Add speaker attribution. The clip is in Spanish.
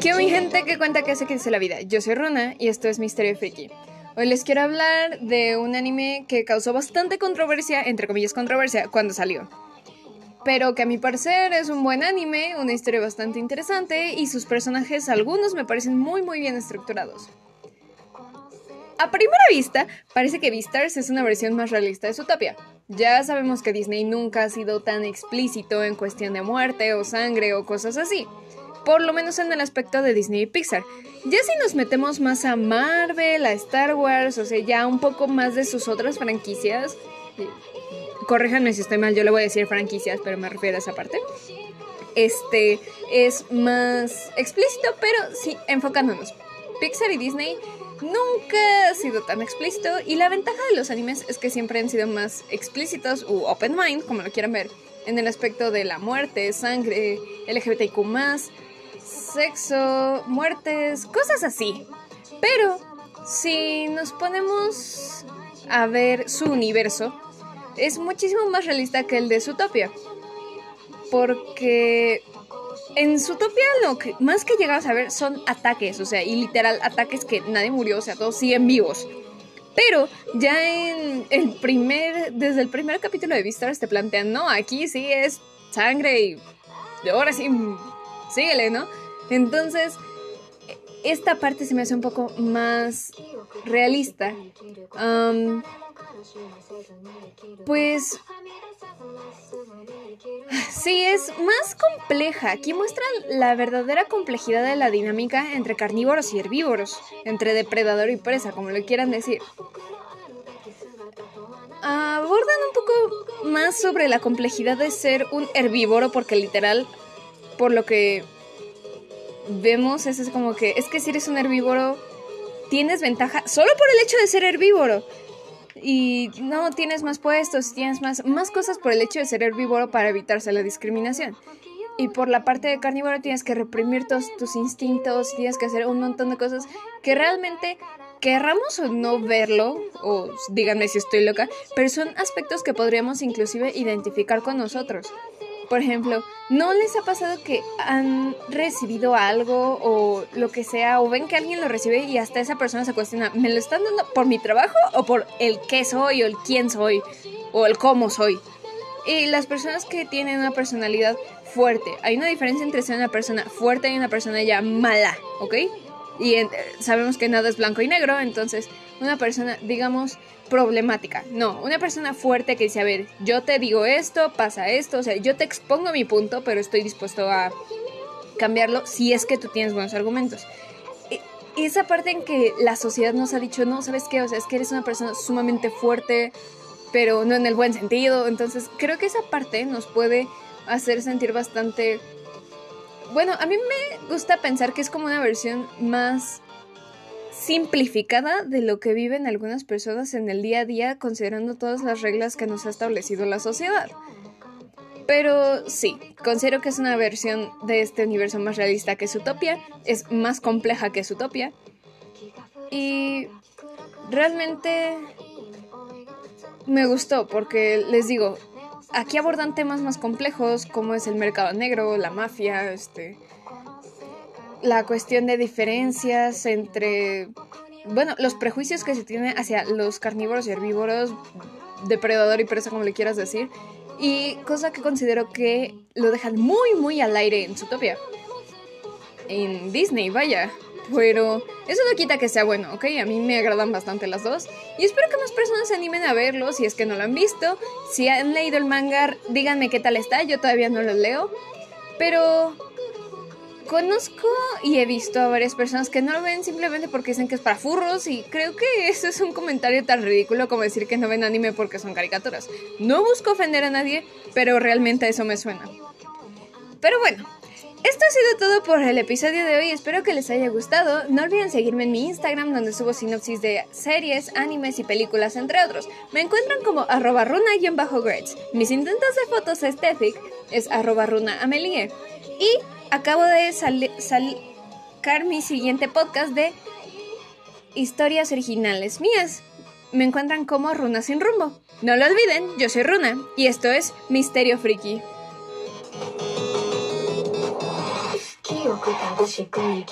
Speaker 1: ¿Qué mi gente que cuenta hace que la vida? Yo soy Runa y esto es Misterio Friki. Hoy les quiero hablar de un anime que causó bastante controversia, entre comillas controversia, cuando salió. Pero que a mi parecer es un buen anime, una historia bastante interesante y sus personajes, algunos me parecen muy muy bien estructurados. A primera vista, parece que Beastars es una versión más realista de Zootopia. Ya sabemos que Disney nunca ha sido tan explícito en cuestión de muerte o sangre o cosas así. Por lo menos en el aspecto de Disney y Pixar. Ya si nos metemos más a Marvel, a Star Wars, o sea, ya un poco más de sus otras franquicias. Corríjanme si estoy mal, yo le voy a decir franquicias, pero me refiero a esa parte. Este es más explícito, pero sí, enfocándonos. Pixar y Disney nunca ha sido tan explícito y la ventaja de los animes es que siempre han sido más explícitos u open mind, como lo quieran ver, en el aspecto de la muerte, sangre, LGBTQ+, sexo, muertes, cosas así. Pero si nos ponemos a ver su universo, es muchísimo más realista que el de Zootopia. Porque en Zootopia lo que más que llegamos a ver son ataques, o sea, y literal ataques que nadie murió, o sea, todos siguen vivos. Pero ya en el primer, desde el primer capítulo de Beastars te plantean, no, aquí sí es sangre y ahora sí, síguele, ¿no? Entonces, esta parte se me hace un poco más realista. pues Sí, es más compleja. Aquí muestra la verdadera complejidad de la dinámica entre carnívoros y herbívoros, entre depredador y presa, como lo quieran decir. Abordan un poco más sobre la complejidad de ser un herbívoro, porque literal, por lo que vemos, es como que es que si eres un herbívoro, tienes ventaja solo por el hecho de ser herbívoro y no tienes más puestos, tienes más, más cosas por el hecho de ser herbívoro para evitarse la discriminación. Y por la parte de carnívoro tienes que reprimir todos tus instintos, tienes que hacer un montón de cosas que realmente querramos o no verlo, o díganme si estoy loca, pero son aspectos que podríamos inclusive identificar con nosotros. Por ejemplo, ¿no les ha pasado que han recibido algo o lo que sea, o ven que alguien lo recibe y hasta esa persona se cuestiona, ¿me lo están dando por mi trabajo o por el qué soy o el quién soy o el cómo soy? Y las personas que tienen una personalidad fuerte, hay una diferencia entre ser una persona fuerte y una persona ya mala, ¿ok? Y sabemos que nada es blanco y negro, entonces una persona, digamos, problemática. No, una persona fuerte que dice, a ver, yo te digo esto, pasa esto, o sea, yo te expongo mi punto, pero estoy dispuesto a cambiarlo si es que tú tienes buenos argumentos. Y esa parte en que la sociedad nos ha dicho, no, ¿sabes qué? O sea, es que eres una persona sumamente fuerte, pero no en el buen sentido. Entonces, creo que esa parte nos puede hacer sentir bastante... Bueno, a mí me gusta pensar que es como una versión más simplificada de lo que viven algunas personas en el día a día considerando todas las reglas que nos ha establecido la sociedad. Pero sí, considero que es una versión de este universo más realista que Utopia, es más compleja que Utopia y realmente me gustó porque les digo, aquí abordan temas más complejos como es el mercado negro, la mafia, este la cuestión de diferencias entre, bueno, los prejuicios que se tienen hacia los carnívoros y herbívoros, depredador y presa, como le quieras decir, y cosa que considero que lo dejan muy, muy al aire en Zootopia. En Disney, vaya. Pero eso no quita que sea bueno, ¿ok? A mí me agradan bastante las dos. Y espero que más personas se animen a verlo si es que no lo han visto. Si han leído el manga, díganme qué tal está. Yo todavía no lo leo. Pero Conozco y he visto a varias personas que no lo ven simplemente porque dicen que es para furros y creo que eso es un comentario tan ridículo como decir que no ven anime porque son caricaturas. No busco ofender a nadie, pero realmente eso me suena. Pero bueno, esto ha sido todo por el episodio de hoy, espero que les haya gustado. No olviden seguirme en mi Instagram donde subo sinopsis de series, animes y películas entre otros. Me encuentran como arroba runa-grades. Mis intentos de fotos aesthetic es arroba runa amelie. Y acabo de sacar mi siguiente podcast de historias originales mías. Me encuentran como Runa sin rumbo. No lo olviden, yo soy Runa y esto es Misterio Friki.
Speaker 2: 不敢不写故意